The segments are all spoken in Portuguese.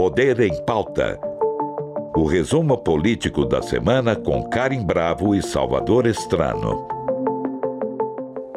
Poder em Pauta. O resumo político da semana com Karim Bravo e Salvador Estrano.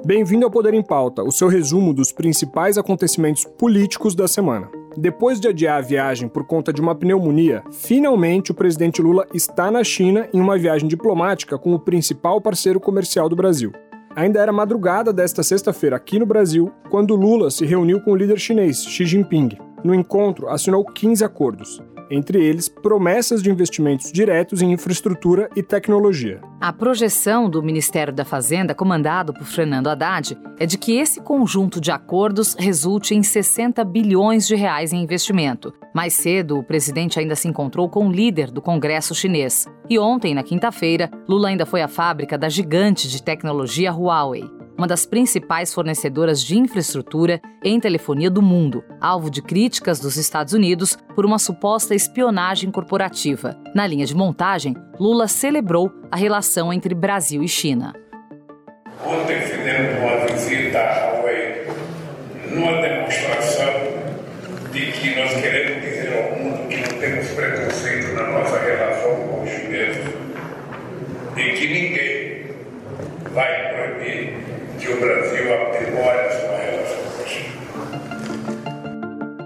Bem-vindo ao Poder em Pauta, o seu resumo dos principais acontecimentos políticos da semana. Depois de adiar a viagem por conta de uma pneumonia, finalmente o presidente Lula está na China em uma viagem diplomática com o principal parceiro comercial do Brasil. Ainda era madrugada desta sexta-feira aqui no Brasil quando Lula se reuniu com o líder chinês Xi Jinping. No encontro, assinou 15 acordos, entre eles promessas de investimentos diretos em infraestrutura e tecnologia. A projeção do Ministério da Fazenda, comandado por Fernando Haddad, é de que esse conjunto de acordos resulte em 60 bilhões de reais em investimento. Mais cedo, o presidente ainda se encontrou com o líder do Congresso chinês. E ontem, na quinta-feira, Lula ainda foi à fábrica da gigante de tecnologia Huawei uma das principais fornecedoras de infraestrutura em telefonia do mundo, alvo de críticas dos Estados Unidos por uma suposta espionagem corporativa. Na linha de montagem, Lula celebrou a relação entre Brasil e China. Ontem fizemos uma visita à Huawei numa demonstração de que nós queremos dizer ao mundo que não temos preconceito na nossa relação com os chineses e que ninguém vai proibir que o Brasil aprimore a sua relação com a China.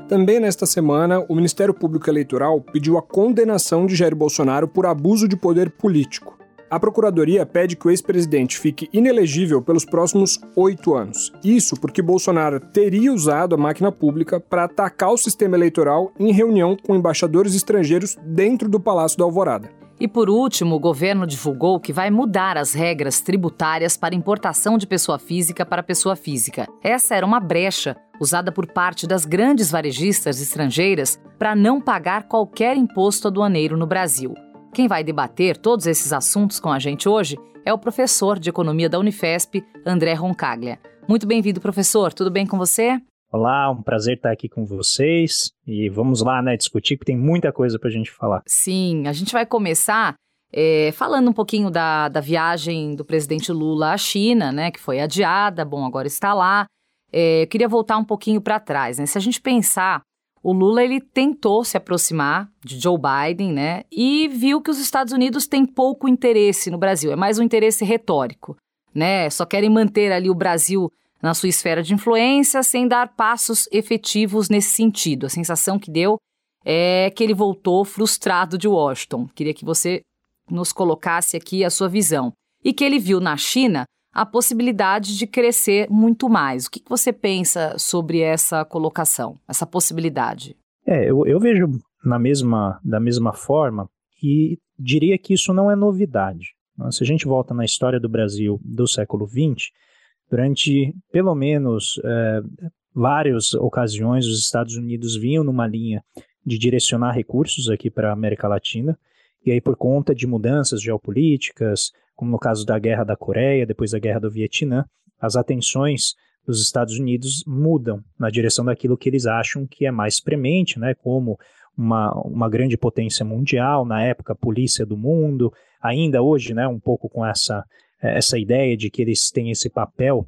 Também nesta semana, o Ministério Público Eleitoral pediu a condenação de Jair Bolsonaro por abuso de poder político. A Procuradoria pede que o ex-presidente fique inelegível pelos próximos oito anos. Isso porque Bolsonaro teria usado a máquina pública para atacar o sistema eleitoral em reunião com embaixadores estrangeiros dentro do Palácio da Alvorada. E por último, o governo divulgou que vai mudar as regras tributárias para importação de pessoa física para pessoa física. Essa era uma brecha usada por parte das grandes varejistas estrangeiras para não pagar qualquer imposto aduaneiro no Brasil. Quem vai debater todos esses assuntos com a gente hoje é o professor de economia da Unifesp, André Roncaglia. Muito bem-vindo, professor. Tudo bem com você? Olá, um prazer estar aqui com vocês e vamos lá, né, discutir, porque tem muita coisa para a gente falar. Sim, a gente vai começar é, falando um pouquinho da, da viagem do presidente Lula à China, né, que foi adiada, bom, agora está lá. É, eu queria voltar um pouquinho para trás, né, se a gente pensar, o Lula ele tentou se aproximar de Joe Biden, né, e viu que os Estados Unidos têm pouco interesse no Brasil, é mais um interesse retórico, né, só querem manter ali o Brasil na sua esfera de influência sem dar passos efetivos nesse sentido. A sensação que deu é que ele voltou frustrado de Washington. Queria que você nos colocasse aqui a sua visão. E que ele viu na China a possibilidade de crescer muito mais. O que você pensa sobre essa colocação, essa possibilidade? É, eu, eu vejo na mesma, da mesma forma e diria que isso não é novidade. Se a gente volta na história do Brasil do século XX, Durante pelo menos é, várias ocasiões, os Estados Unidos vinham numa linha de direcionar recursos aqui para a América Latina, e aí, por conta de mudanças geopolíticas, como no caso da Guerra da Coreia, depois da Guerra do Vietnã, as atenções dos Estados Unidos mudam na direção daquilo que eles acham que é mais premente, né, como uma, uma grande potência mundial, na época, polícia do mundo, ainda hoje, né, um pouco com essa essa ideia de que eles têm esse papel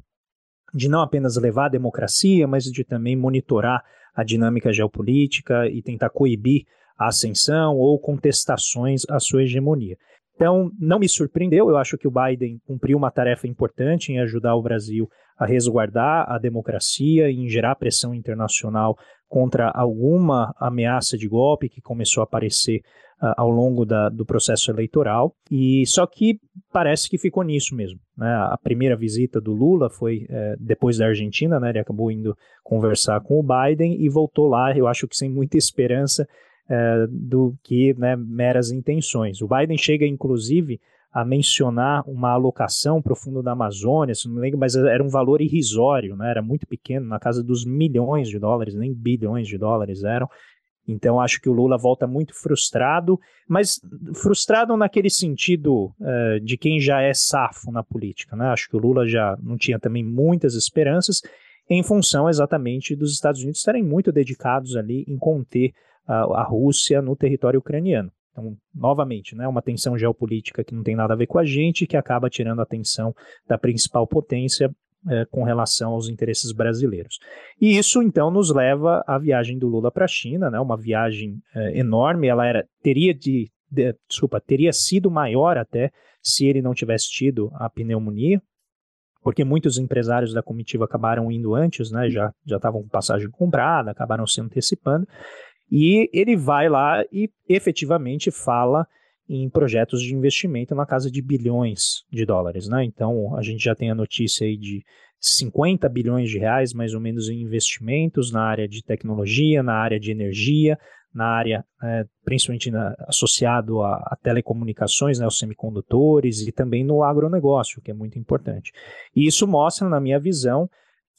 de não apenas levar a democracia, mas de também monitorar a dinâmica geopolítica e tentar coibir a ascensão ou contestações à sua hegemonia. Então, não me surpreendeu, eu acho que o Biden cumpriu uma tarefa importante em ajudar o Brasil a resguardar a democracia e em gerar pressão internacional contra alguma ameaça de golpe que começou a aparecer uh, ao longo da, do processo eleitoral. E só que parece que ficou nisso mesmo. Né? A primeira visita do Lula foi é, depois da Argentina, né? ele acabou indo conversar com o Biden e voltou lá, eu acho que sem muita esperança é, do que né, meras intenções. O Biden chega, inclusive, a mencionar uma alocação para o fundo da Amazônia, se não me lembro, mas era um valor irrisório, né? era muito pequeno, na casa dos milhões de dólares, nem bilhões de dólares eram, então acho que o Lula volta muito frustrado, mas frustrado naquele sentido uh, de quem já é safo na política. Né? Acho que o Lula já não tinha também muitas esperanças em função exatamente dos Estados Unidos estarem muito dedicados ali em conter a Rússia no território ucraniano. Então, novamente, né, uma tensão geopolítica que não tem nada a ver com a gente, que acaba tirando a atenção da principal potência é, com relação aos interesses brasileiros. E isso então nos leva à viagem do Lula para a China, né, uma viagem é, enorme. Ela era teria de, de, desculpa, teria sido maior até se ele não tivesse tido a pneumonia, porque muitos empresários da comitiva acabaram indo antes, né, já já estavam com passagem comprada, acabaram se antecipando. E ele vai lá e efetivamente fala em projetos de investimento na casa de bilhões de dólares, né? Então a gente já tem a notícia aí de 50 bilhões de reais, mais ou menos, em investimentos na área de tecnologia, na área de energia, na área, é, principalmente na, associado a, a, telecomunicações, né, os semicondutores e também no agronegócio, que é muito importante. E isso mostra, na minha visão,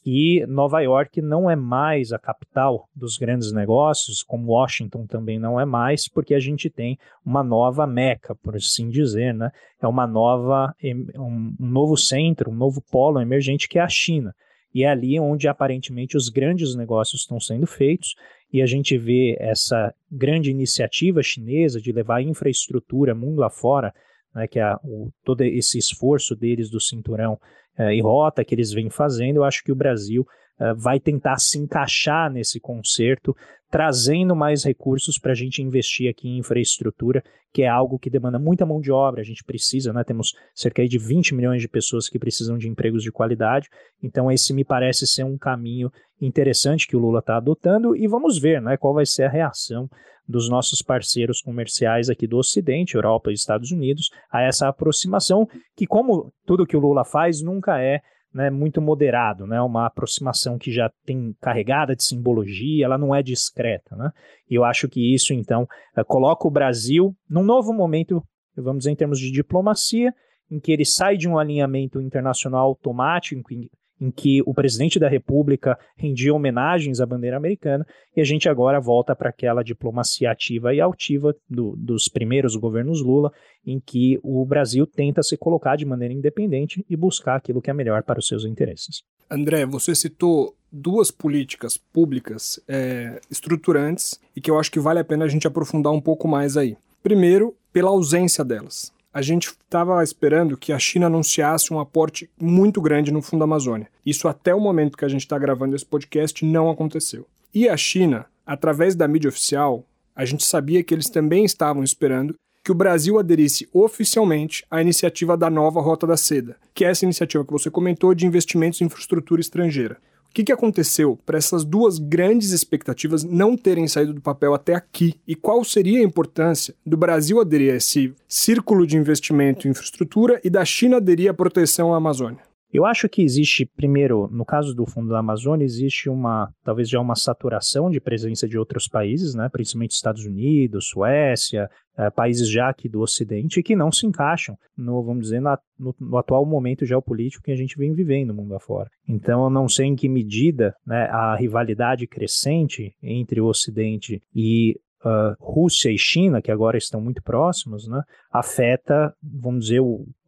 que Nova York não é mais a capital dos grandes negócios, como Washington também não é mais, porque a gente tem uma nova meca, por assim dizer, né? É uma nova, um novo centro, um novo polo emergente que é a China. E é ali onde aparentemente os grandes negócios estão sendo feitos, e a gente vê essa grande iniciativa chinesa de levar infraestrutura mundo afora, né, que é o, todo esse esforço deles do cinturão uh, e rota que eles vêm fazendo, eu acho que o Brasil vai tentar se encaixar nesse concerto, trazendo mais recursos para a gente investir aqui em infraestrutura, que é algo que demanda muita mão de obra, a gente precisa, né? Temos cerca de 20 milhões de pessoas que precisam de empregos de qualidade, então esse me parece ser um caminho interessante que o Lula está adotando e vamos ver, né, qual vai ser a reação dos nossos parceiros comerciais aqui do Ocidente, Europa e Estados Unidos, a essa aproximação que, como tudo que o Lula faz, nunca é né, muito moderado, né, uma aproximação que já tem carregada de simbologia, ela não é discreta. Né? E eu acho que isso, então, eh, coloca o Brasil num novo momento, vamos dizer, em termos de diplomacia, em que ele sai de um alinhamento internacional automático, em que o presidente da República rendia homenagens à bandeira americana, e a gente agora volta para aquela diplomacia ativa e altiva do, dos primeiros governos Lula, em que o Brasil tenta se colocar de maneira independente e buscar aquilo que é melhor para os seus interesses. André, você citou duas políticas públicas é, estruturantes e que eu acho que vale a pena a gente aprofundar um pouco mais aí. Primeiro, pela ausência delas a gente estava esperando que a China anunciasse um aporte muito grande no Fundo Amazônia. Isso até o momento que a gente está gravando esse podcast não aconteceu. E a China, através da mídia oficial, a gente sabia que eles também estavam esperando que o Brasil aderisse oficialmente à iniciativa da nova Rota da Seda, que é essa iniciativa que você comentou de investimentos em infraestrutura estrangeira. O que, que aconteceu para essas duas grandes expectativas não terem saído do papel até aqui? E qual seria a importância do Brasil aderir a esse círculo de investimento em infraestrutura e da China aderir à proteção à Amazônia? Eu acho que existe, primeiro, no caso do Fundo da Amazônia, existe uma, talvez já uma saturação de presença de outros países, né, principalmente Estados Unidos, Suécia, é, países já aqui do Ocidente, que não se encaixam no, vamos dizer, na, no, no, atual momento geopolítico que a gente vem vivendo mundo afora. Então, eu não sei em que medida né, a rivalidade crescente entre o Ocidente e uh, Rússia e China, que agora estão muito próximos, né, afeta, vamos dizer,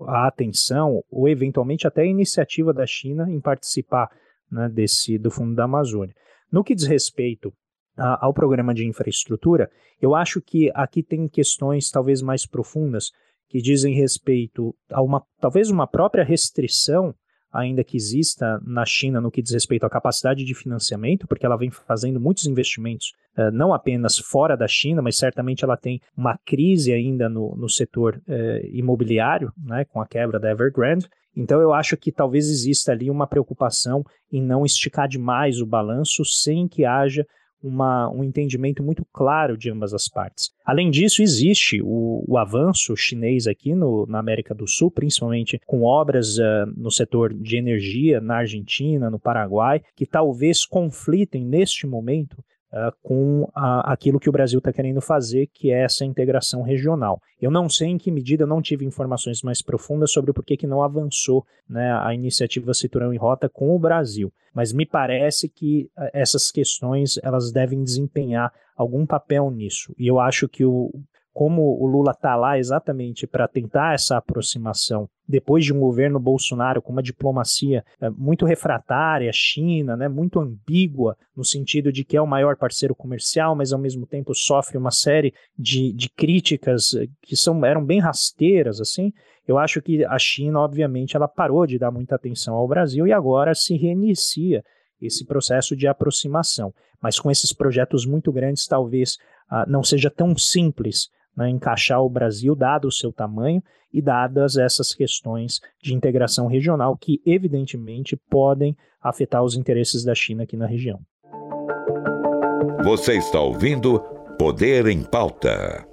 a atenção ou eventualmente até a iniciativa da China em participar né, desse do Fundo da Amazônia. No que diz respeito a, ao programa de infraestrutura, eu acho que aqui tem questões talvez mais profundas que dizem respeito a uma talvez uma própria restrição ainda que exista na China no que diz respeito à capacidade de financiamento, porque ela vem fazendo muitos investimentos, uh, não apenas fora da China, mas certamente ela tem uma crise ainda no, no setor uh, imobiliário, né, com a quebra da Evergrande. Então eu acho que talvez exista ali uma preocupação em não esticar demais o balanço sem que haja uma, um entendimento muito claro de ambas as partes. Além disso, existe o, o avanço chinês aqui no, na América do Sul, principalmente com obras uh, no setor de energia na Argentina, no Paraguai, que talvez conflitem neste momento uh, com a, aquilo que o Brasil está querendo fazer, que é essa integração regional. Eu não sei em que medida, não tive informações mais profundas sobre o porquê que não avançou né, a iniciativa Cinturão em Rota com o Brasil, mas me parece que uh, essas questões elas devem desempenhar algum papel nisso. E eu acho que o, como o Lula está lá exatamente para tentar essa aproximação depois de um governo Bolsonaro com uma diplomacia é, muito refratária China, né, muito ambígua, no sentido de que é o maior parceiro comercial, mas ao mesmo tempo sofre uma série de, de críticas eh, que são, eram bem rasteiras, assim, eu acho que a China, obviamente, ela parou de dar muita atenção ao Brasil e agora se reinicia esse processo de aproximação. Mas com esses projetos muito grandes, talvez ah, não seja tão simples né, encaixar o Brasil, dado o seu tamanho e dadas essas questões de integração regional que, evidentemente, podem afetar os interesses da China aqui na região. Você está ouvindo Poder em Pauta.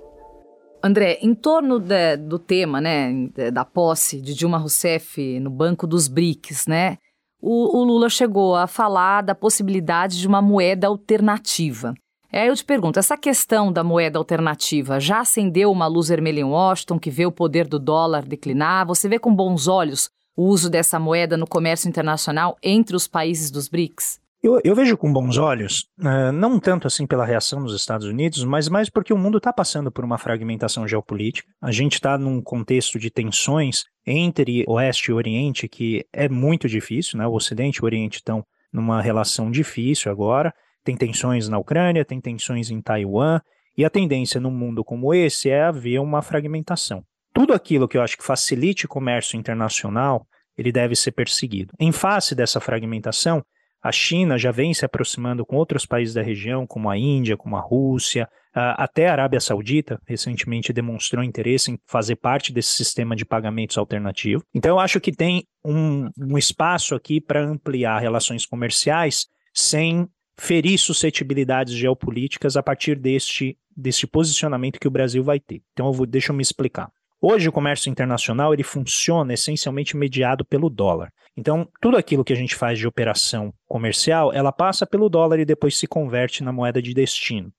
André, em torno de, do tema, né, da posse de Dilma Rousseff no Banco dos BRICS, né, o, o Lula chegou a falar da possibilidade de uma moeda alternativa. Aí eu te pergunto, essa questão da moeda alternativa já acendeu uma luz vermelha em Washington, que vê o poder do dólar declinar? Você vê com bons olhos o uso dessa moeda no comércio internacional entre os países dos BRICS? Eu, eu, vejo com bons olhos, uh, não tanto assim pela reação dos Estados Unidos, mas mais porque o mundo está passando por uma fragmentação geopolítica. A gente está num contexto de tensões entre Oeste e Oriente que é muito difícil, né? O Ocidente e o Oriente estão numa relação difícil agora. Tem tensões na Ucrânia, tem tensões em Taiwan, e a tendência num mundo como esse é haver uma fragmentação. Tudo aquilo que eu acho que facilite o comércio internacional, ele deve ser perseguido. Em face dessa fragmentação, a China já vem se aproximando com outros países da região, como a Índia, como a Rússia, até a Arábia Saudita recentemente demonstrou interesse em fazer parte desse sistema de pagamentos alternativo. Então, eu acho que tem um, um espaço aqui para ampliar relações comerciais sem ferir suscetibilidades geopolíticas a partir deste, deste posicionamento que o Brasil vai ter. Então, eu vou, deixa eu me explicar. Hoje o comércio internacional ele funciona essencialmente mediado pelo dólar. Então, tudo aquilo que a gente faz de operação comercial, ela passa pelo dólar e depois se converte na moeda de destino.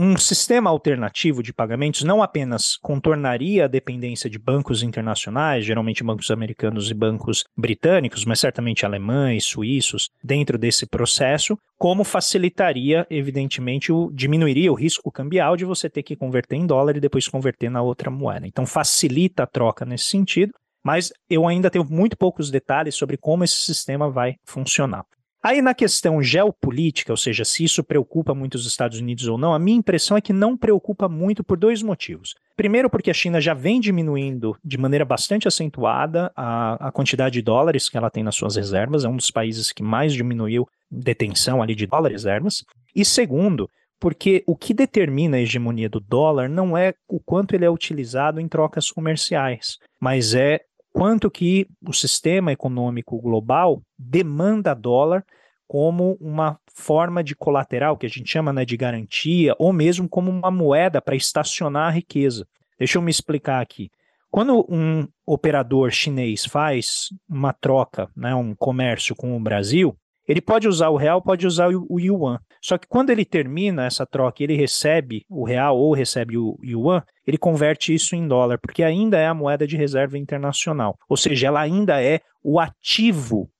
Um sistema alternativo de pagamentos não apenas contornaria a dependência de bancos internacionais, geralmente bancos americanos e bancos britânicos, mas certamente alemães, suíços, dentro desse processo, como facilitaria, evidentemente, o, diminuiria o risco cambial de você ter que converter em dólar e depois converter na outra moeda. Então, facilita a troca nesse sentido, mas eu ainda tenho muito poucos detalhes sobre como esse sistema vai funcionar. Aí na questão geopolítica, ou seja, se isso preocupa muito os Estados Unidos ou não, a minha impressão é que não preocupa muito por dois motivos. Primeiro, porque a China já vem diminuindo de maneira bastante acentuada a, a quantidade de dólares que ela tem nas suas reservas, é um dos países que mais diminuiu detenção ali de dólares reservas. E segundo, porque o que determina a hegemonia do dólar não é o quanto ele é utilizado em trocas comerciais, mas é quanto que o sistema econômico global demanda dólar como uma forma de colateral, que a gente chama né, de garantia, ou mesmo como uma moeda para estacionar a riqueza. Deixa eu me explicar aqui. Quando um operador chinês faz uma troca, né, um comércio com o Brasil, ele pode usar o real, pode usar o yuan. Só que quando ele termina essa troca, ele recebe o real ou recebe o yuan, ele converte isso em dólar, porque ainda é a moeda de reserva internacional. Ou seja, ela ainda é o ativo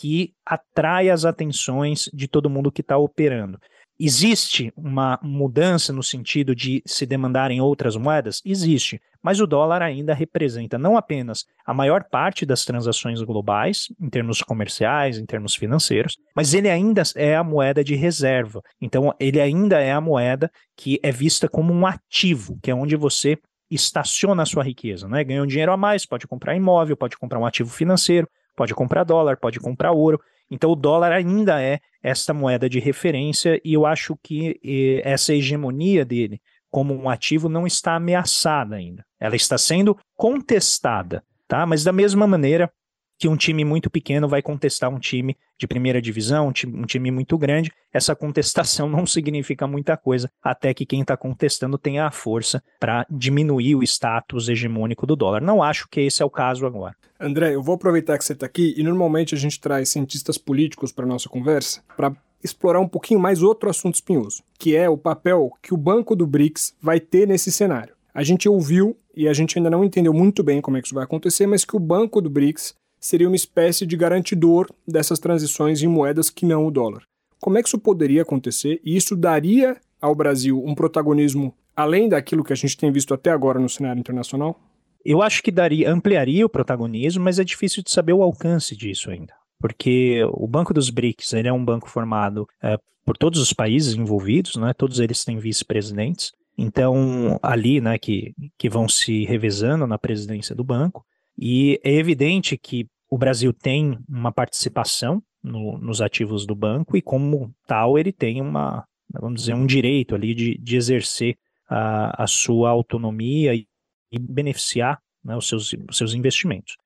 que atrai as atenções de todo mundo que está operando. Existe uma mudança no sentido de se demandarem outras moedas? Existe, mas o dólar ainda representa não apenas a maior parte das transações globais, em termos comerciais, em termos financeiros, mas ele ainda é a moeda de reserva. Então, ele ainda é a moeda que é vista como um ativo, que é onde você estaciona a sua riqueza, né? Ganha um dinheiro a mais, pode comprar imóvel, pode comprar um ativo financeiro, pode comprar dólar, pode comprar ouro. Então o dólar ainda é esta moeda de referência e eu acho que essa hegemonia dele como um ativo não está ameaçada ainda. Ela está sendo contestada, tá? Mas da mesma maneira que um time muito pequeno vai contestar um time de primeira divisão, um time, um time muito grande, essa contestação não significa muita coisa, até que quem está contestando tenha a força para diminuir o status hegemônico do dólar. Não acho que esse é o caso agora. André, eu vou aproveitar que você está aqui e normalmente a gente traz cientistas políticos para nossa conversa para explorar um pouquinho mais outro assunto espinhoso, que é o papel que o Banco do BRICS vai ter nesse cenário. A gente ouviu e a gente ainda não entendeu muito bem como é que isso vai acontecer, mas que o Banco do BRICS seria uma espécie de garantidor dessas transições em moedas que não o dólar. Como é que isso poderia acontecer? E isso daria ao Brasil um protagonismo além daquilo que a gente tem visto até agora no cenário internacional? Eu acho que daria, ampliaria o protagonismo, mas é difícil de saber o alcance disso ainda. Porque o Banco dos BRICS ele é um banco formado é, por todos os países envolvidos, né? todos eles têm vice-presidentes. Então, ali, né, que, que vão se revezando na presidência do banco. E é evidente que o Brasil tem uma participação no, nos ativos do banco e, como tal, ele tem uma, vamos dizer, um direito ali de, de exercer a, a sua autonomia e, e beneficiar né, os, seus, os seus investimentos.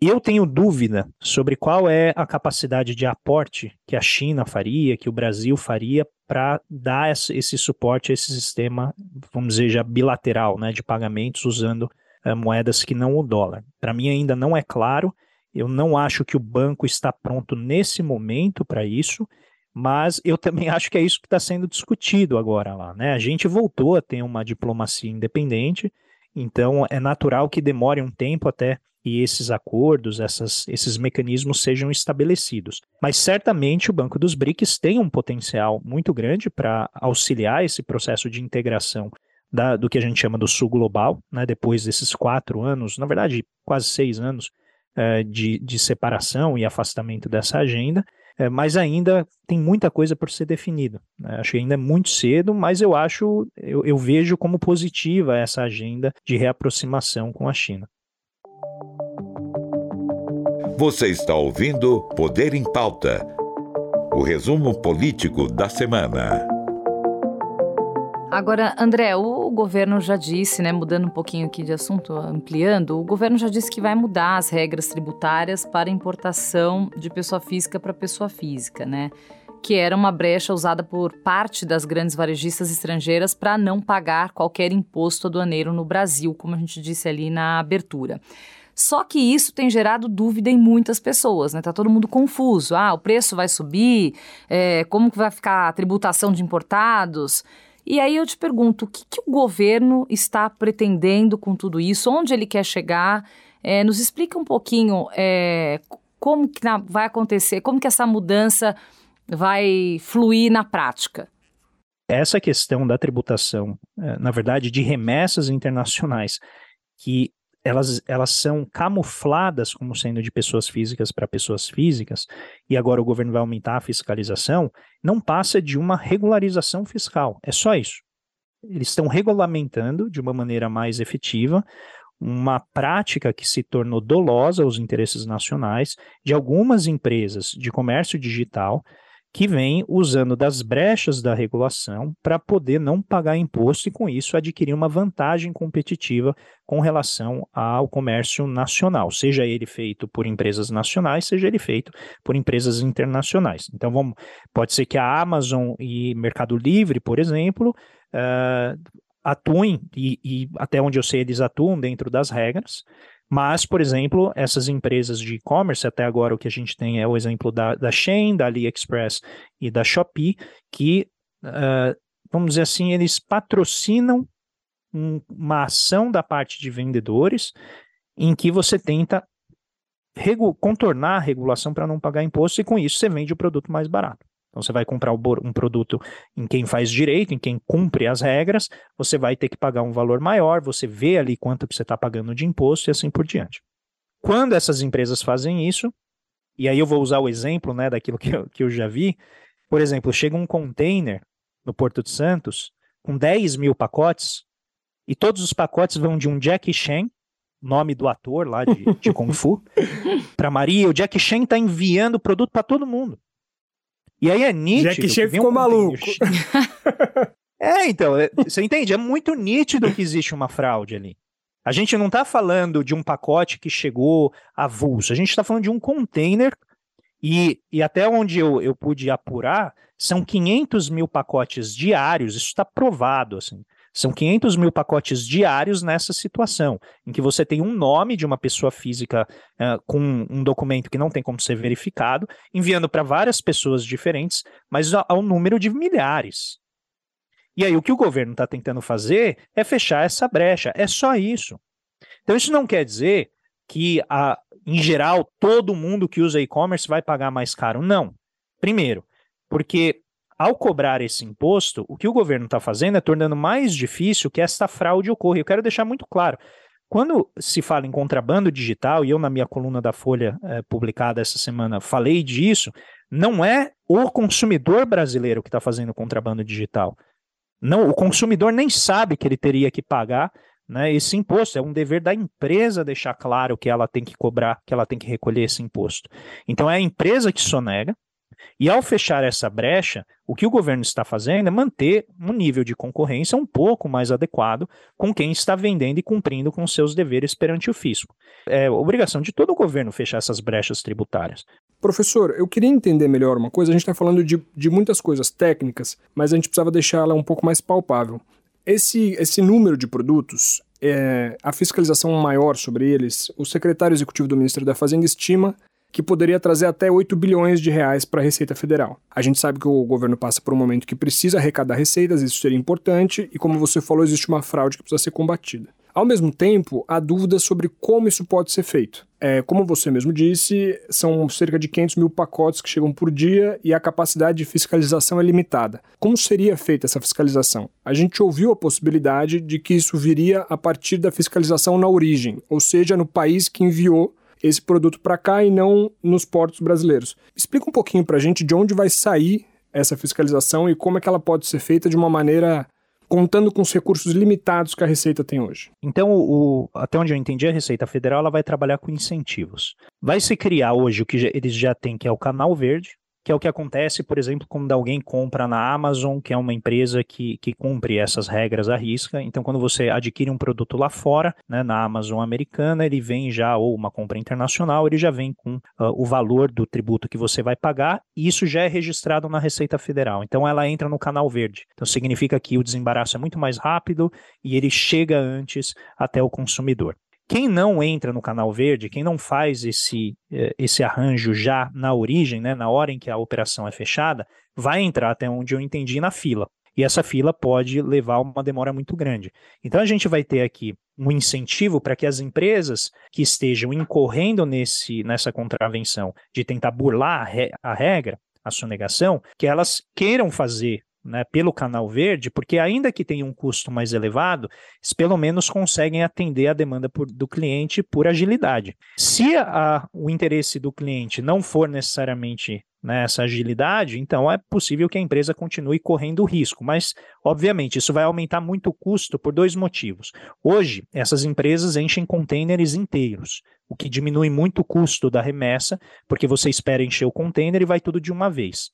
Eu tenho dúvida sobre qual é a capacidade de aporte que a China faria, que o Brasil faria para dar esse, suporte a esse sistema, vamos dizer, já bilateral, né, de pagamentos usando moedas que não o dólar. Para mim ainda não é claro, eu não acho que o banco está pronto nesse momento para isso, mas eu também acho que é isso que está sendo discutido agora lá. Né? A gente voltou a ter uma diplomacia independente, então é natural que demore um tempo até e esses acordos, essas, esses mecanismos sejam estabelecidos. Mas certamente o Banco dos BRICS tem um potencial muito grande para auxiliar esse processo de integração da, do que a gente chama do Sul Global, né, depois desses quatro anos, na verdade, quase seis anos é, de, de separação e afastamento dessa agenda. É, mas ainda tem muita coisa por ser definida. Né? Acho que ainda é muito cedo, mas eu acho, eu, eu vejo como positiva essa agenda de reaproximação com a China. Você está ouvindo Poder em Pauta o resumo político da semana. Agora, André, o governo já disse, né, mudando um pouquinho aqui de assunto, ampliando, o governo já disse que vai mudar as regras tributárias para importação de pessoa física para pessoa física, né? Que era uma brecha usada por parte das grandes varejistas estrangeiras para não pagar qualquer imposto aduaneiro no Brasil, como a gente disse ali na abertura. Só que isso tem gerado dúvida em muitas pessoas, né? Tá todo mundo confuso. Ah, o preço vai subir? É, como que vai ficar a tributação de importados? E aí eu te pergunto, o que, que o governo está pretendendo com tudo isso? Onde ele quer chegar? É, nos explica um pouquinho é, como que na, vai acontecer, como que essa mudança vai fluir na prática. Essa questão da tributação, é, na verdade, de remessas internacionais, que elas, elas são camufladas como sendo de pessoas físicas para pessoas físicas, e agora o governo vai aumentar a fiscalização, não passa de uma regularização fiscal. É só isso. Eles estão regulamentando de uma maneira mais efetiva uma prática que se tornou dolosa aos interesses nacionais de algumas empresas de comércio digital que vem usando das brechas da regulação para poder não pagar imposto e, com isso, adquirir uma vantagem competitiva com relação ao comércio nacional, seja ele feito por empresas nacionais, seja ele feito por empresas internacionais. Então, vamos, pode ser que a Amazon e Mercado Livre, por exemplo, uh, atuem, e, e até onde eu sei, eles atuam dentro das regras, mas, por exemplo, essas empresas de e-commerce, até agora o que a gente tem é o exemplo da, da Shein, da AliExpress e da Shopee, que, uh, vamos dizer assim, eles patrocinam um, uma ação da parte de vendedores em que você tenta contornar a regulação para não pagar imposto e com isso você vende o produto mais barato. Então, você vai comprar um produto em quem faz direito, em quem cumpre as regras, você vai ter que pagar um valor maior, você vê ali quanto você está pagando de imposto e assim por diante. Quando essas empresas fazem isso, e aí eu vou usar o exemplo né, daquilo que eu, que eu já vi, por exemplo, chega um container no Porto de Santos com 10 mil pacotes, e todos os pacotes vão de um Jack Chan, nome do ator lá de, de Kung Fu, para Maria. O Jack Chan está enviando produto para todo mundo. E aí é nítido. Jack Chan ficou um maluco. é, então, é, você entende? É muito nítido que existe uma fraude ali. A gente não está falando de um pacote que chegou avulso, a gente está falando de um container e, e até onde eu, eu pude apurar, são 500 mil pacotes diários, isso está provado, assim. São 500 mil pacotes diários nessa situação, em que você tem um nome de uma pessoa física uh, com um documento que não tem como ser verificado, enviando para várias pessoas diferentes, mas ao número de milhares. E aí o que o governo está tentando fazer é fechar essa brecha. É só isso. Então isso não quer dizer que, a, em geral, todo mundo que usa e-commerce vai pagar mais caro. Não. Primeiro, porque ao cobrar esse imposto, o que o governo está fazendo é tornando mais difícil que essa fraude ocorra. Eu quero deixar muito claro. Quando se fala em contrabando digital, e eu na minha coluna da Folha é, publicada essa semana falei disso, não é o consumidor brasileiro que está fazendo contrabando digital. Não, o consumidor nem sabe que ele teria que pagar né, esse imposto. É um dever da empresa deixar claro que ela tem que cobrar, que ela tem que recolher esse imposto. Então é a empresa que sonega, e ao fechar essa brecha, o que o governo está fazendo é manter um nível de concorrência um pouco mais adequado com quem está vendendo e cumprindo com seus deveres perante o fisco. É obrigação de todo o governo fechar essas brechas tributárias. Professor, eu queria entender melhor uma coisa. A gente está falando de, de muitas coisas técnicas, mas a gente precisava deixá-la um pouco mais palpável. Esse, esse número de produtos, é, a fiscalização maior sobre eles, o secretário executivo do Ministério da Fazenda estima que poderia trazer até 8 bilhões de reais para a Receita Federal. A gente sabe que o governo passa por um momento que precisa arrecadar receitas, isso seria importante, e como você falou, existe uma fraude que precisa ser combatida. Ao mesmo tempo, há dúvidas sobre como isso pode ser feito. É, como você mesmo disse, são cerca de 500 mil pacotes que chegam por dia e a capacidade de fiscalização é limitada. Como seria feita essa fiscalização? A gente ouviu a possibilidade de que isso viria a partir da fiscalização na origem, ou seja, no país que enviou esse produto para cá e não nos portos brasileiros. Explica um pouquinho para a gente de onde vai sair essa fiscalização e como é que ela pode ser feita de uma maneira contando com os recursos limitados que a Receita tem hoje. Então, o, até onde eu entendi, a Receita Federal ela vai trabalhar com incentivos. Vai se criar hoje o que eles já têm, que é o Canal Verde, que é o que acontece, por exemplo, quando alguém compra na Amazon, que é uma empresa que, que cumpre essas regras à risca. Então, quando você adquire um produto lá fora, né, na Amazon americana, ele vem já, ou uma compra internacional, ele já vem com uh, o valor do tributo que você vai pagar, e isso já é registrado na Receita Federal. Então, ela entra no canal verde. Então, significa que o desembaraço é muito mais rápido e ele chega antes até o consumidor. Quem não entra no canal verde, quem não faz esse, eh, esse arranjo já na origem, né, na hora em que a operação é fechada, vai entrar até onde eu entendi na fila. E essa fila pode levar uma demora muito grande. Então a gente vai ter aqui um incentivo para que as empresas que estejam incorrendo nesse, nessa contravenção de tentar burlar a, re, a regra, a sonegação, que elas queiram fazer né, pelo canal verde, porque ainda que tenha um custo mais elevado, eles pelo menos conseguem atender a demanda por, do cliente por agilidade. Se a, o interesse do cliente não for necessariamente nessa né, agilidade, então é possível que a empresa continue correndo risco, mas obviamente isso vai aumentar muito o custo por dois motivos. Hoje, essas empresas enchem containers inteiros, o que diminui muito o custo da remessa, porque você espera encher o container e vai tudo de uma vez.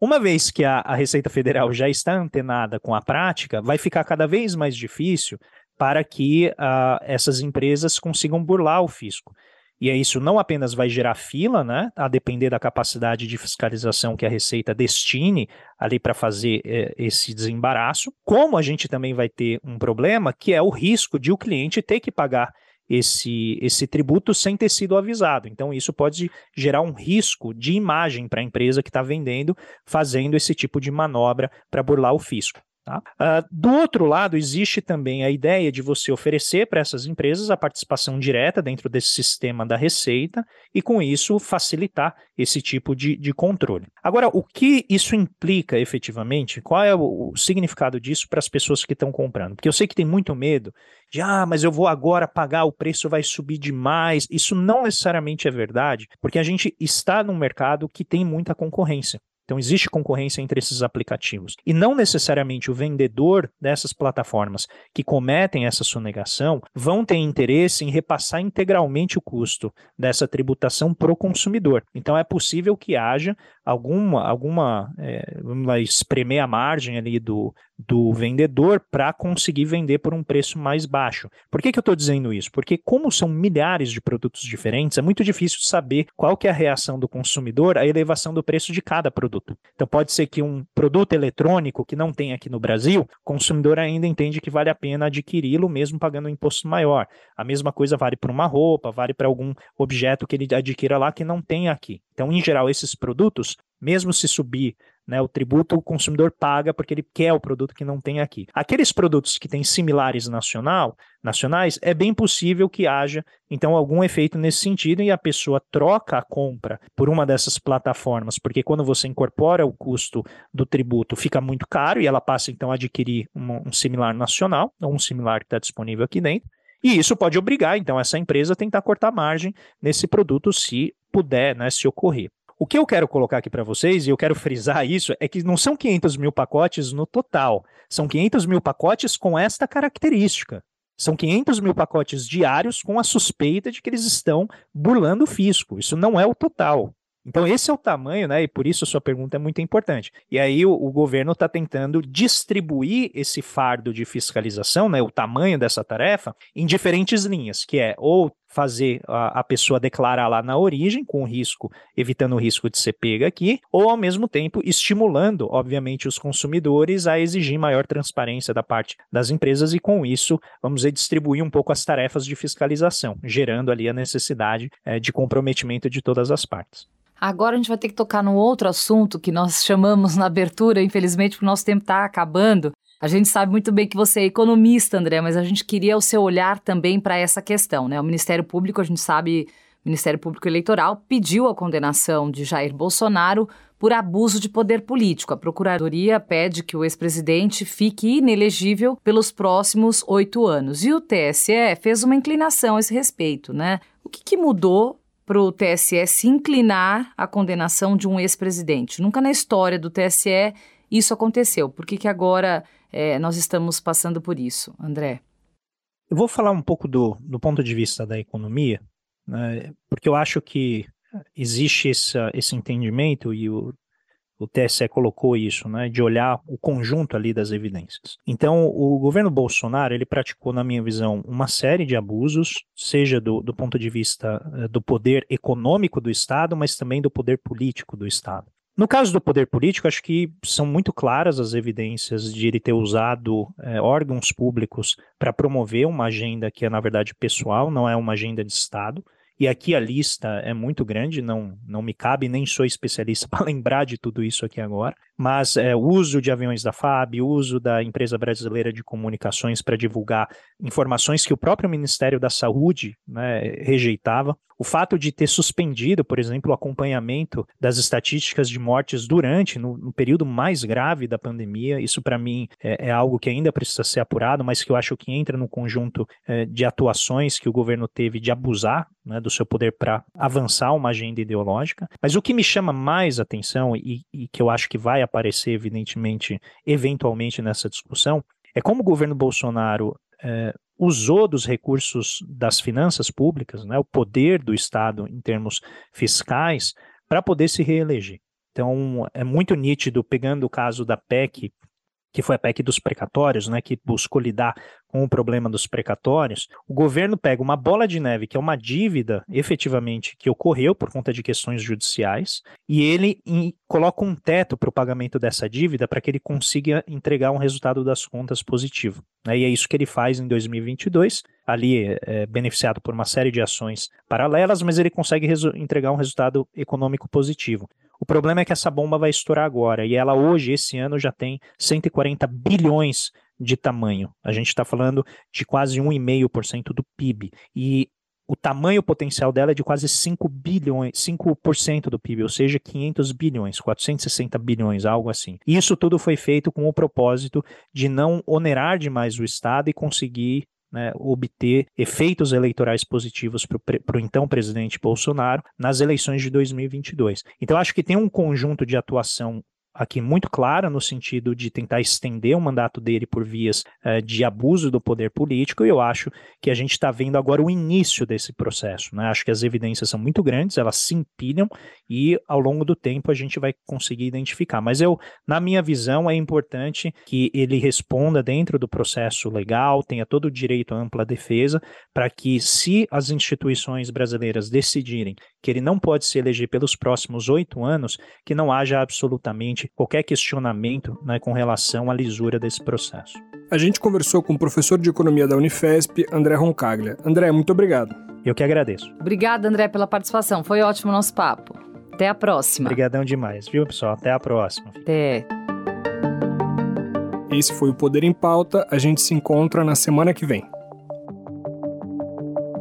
Uma vez que a, a, Receita Federal já está antenada com a prática, vai ficar cada vez mais difícil para que uh, essas empresas consigam burlar o fisco. E isso não apenas vai gerar fila, né, a depender da capacidade de fiscalização que a Receita destine ali para fazer eh, esse desembaraço, como a gente também vai ter um problema que é o risco de o cliente ter que pagar esse, esse tributo sem ter sido avisado. Então, isso pode gerar um risco de imagem para a empresa que está vendendo, fazendo esse tipo de manobra para burlar o fisco. Tá? Uh, do outro lado, existe também a ideia de você oferecer para essas empresas a participação direta dentro desse sistema da receita e, com isso, facilitar esse tipo de, de controle. Agora, o que isso implica efetivamente? Qual é o, o significado disso para as pessoas que estão comprando? Porque eu sei que tem muito medo de, ah, mas eu vou agora pagar, o preço vai subir demais. Isso não necessariamente é verdade, porque a gente está num mercado que tem muita concorrência. Então, existe concorrência entre esses aplicativos. E não necessariamente o vendedor dessas plataformas que cometem essa sonegação vão ter interesse em repassar integralmente o custo dessa tributação para o consumidor. Então, é possível que haja alguma, alguma é, vamos lá, espremer a margem ali do, do vendedor para conseguir vender por um preço mais baixo. Por que, que eu estou dizendo isso? Porque como são milhares de produtos diferentes, é muito difícil saber qual que é a reação do consumidor à elevação do preço de cada produto. Então pode ser que um produto eletrônico que não tem aqui no Brasil, o consumidor ainda entende que vale a pena adquiri-lo mesmo pagando um imposto maior. A mesma coisa vale para uma roupa, vale para algum objeto que ele adquira lá que não tem aqui. Então, em geral, esses produtos, mesmo se subir Né? O tributo o consumidor paga porque ele quer o produto que não tem aqui. Aqueles produtos que têm similares nacional, nacionais, é bem possível que haja então algum efeito nesse sentido e a pessoa troca a compra por uma dessas plataformas, porque quando você incorpora o custo do tributo fica muito caro e ela passa então a adquirir um, um similar nacional, ou um similar que está disponível aqui dentro. E isso pode obrigar, então, essa empresa a tentar cortar margem nesse produto se puder, né, se ocorrer. O que eu quero colocar aqui para vocês, e eu quero frisar isso, é que não são 500 mil pacotes no total, são 500 mil pacotes com esta característica. São 500 mil pacotes diários com a suspeita de que eles estão burlando o fisco. Isso não é o total. Então, esse é o tamanho, né? E por isso a sua pergunta é muito importante. E aí o, o governo está tentando distribuir esse fardo de fiscalização, né? O tamanho dessa tarefa, em diferentes linhas, que é ou fazer a, a, pessoa declarar lá na origem, com risco, evitando o risco de ser pega aqui, ou ao mesmo tempo estimulando, obviamente, os consumidores a exigir maior transparência da parte das empresas e, com isso, vamos dizer, distribuir um pouco as tarefas de fiscalização, gerando ali a necessidade é, de comprometimento de todas as partes. Agora a gente vai ter que tocar num outro assunto que nós chamamos na abertura, infelizmente, porque o nosso tempo está acabando. A gente sabe muito bem que você é economista, André, mas a gente queria o seu olhar também para essa questão, né? O Ministério Público, a gente sabe, o Ministério Público Eleitoral pediu a condenação de Jair Bolsonaro por abuso de poder político. A Procuradoria pede que o ex-presidente fique inelegível pelos próximos oito anos. E o TSE fez uma inclinação a esse respeito, né? O que, que mudou para o TSE se inclinar à condenação de um ex-presidente. Nunca na história do TSE isso aconteceu. Por que, que agora é, nós estamos passando por isso, André? Eu vou falar um pouco do, do ponto de vista da economia, né, porque eu acho que existe essa, esse entendimento e o o TSE colocou isso, né, de olhar o conjunto ali das evidências. Então, o governo Bolsonaro, ele praticou, na minha visão, uma série de abusos, seja do, do ponto de vista uh, do poder econômico do Estado, mas também do poder político do Estado. No caso do poder político, acho que são muito claras as evidências de ele ter usado é, órgãos públicos para promover uma agenda que é, na verdade, pessoal, não é uma agenda de Estado. E aqui a lista é muito grande, não, não me cabe, nem sou especialista para lembrar de tudo isso aqui agora. Mas é, o uso de aviões da FAB, o uso da empresa brasileira de comunicações para divulgar informações que o próprio Ministério da Saúde né, rejeitava. O fato de ter suspendido, por exemplo, o acompanhamento das estatísticas de mortes durante, no, no período mais grave da pandemia, isso para mim é, é, algo que ainda precisa ser apurado, mas que eu acho que entra no conjunto é, de atuações que o governo teve de abusar né, do seu poder para avançar uma agenda ideológica. Mas o que me chama mais atenção e, e que eu acho que vai aparecer, evidentemente, eventualmente nessa discussão, é como o governo Bolsonaro é, usou dos recursos das finanças públicas, né, o poder do Estado em termos fiscais, para poder se reeleger. Então, é muito nítido, pegando o caso da PEC que foi a PEC dos precatórios, né, que buscou lidar com o problema dos precatórios, o governo pega uma bola de neve, que é uma dívida efetivamente que ocorreu por conta de questões judiciais, e ele coloca um teto para o pagamento dessa dívida para que ele consiga entregar um resultado das contas positivo. Né, e é isso que ele faz em 2022, ali é, beneficiado por uma série de ações paralelas, mas ele consegue entregar um resultado econômico positivo. O problema é que essa bomba vai estourar agora e ela hoje, esse ano, já tem 140 bilhões de tamanho. A gente está falando de quase 1,5% do PIB. E o tamanho potencial dela é de quase 5 bilhões, 5% do PIB, ou seja, 500 bilhões, 460 bilhões, algo assim. Isso tudo foi feito com o propósito de não onerar demais o Estado e conseguir né, obter efeitos eleitorais positivos para o então presidente Bolsonaro nas eleições de 2022. Então, acho que tem um conjunto de atuação aqui muito clara no sentido de tentar estender o mandato dele por vias uh, de abuso do poder político, e eu acho que a gente está vendo agora o início desse processo. Né? Acho que as evidências são muito grandes, elas se empilham e ao longo do tempo a gente vai conseguir identificar. Mas eu, na minha visão, é importante que ele responda dentro do processo legal, tenha todo o direito à ampla defesa, para que, se as instituições brasileiras decidirem que ele não pode se eleger pelos próximos oito anos, que não haja absolutamente qualquer questionamento né, com relação à lisura desse processo. A gente conversou com o professor de economia da Unifesp, André Roncaglia. André, muito obrigado. Eu que agradeço. Obrigada, André, pela participação. Foi ótimo o nosso papo. Até a próxima. Obrigadão demais, viu, pessoal? Até a próxima. Até. Esse foi o Poder em Pauta. A gente se encontra na semana que vem.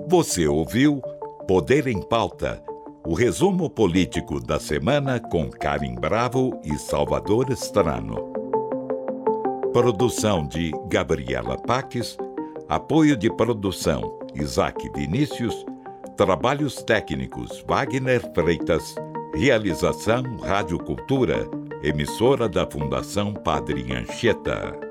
Você ouviu Poder em Pauta, o resumo político da semana com Karim Bravo e Salvador Estrano. Produção de Gabriela Paques, apoio de produção Isaac Vinícius, trabalhos técnicos Wagner Freitas, realização Rádio Cultura, emissora da Fundação Padre Anchieta.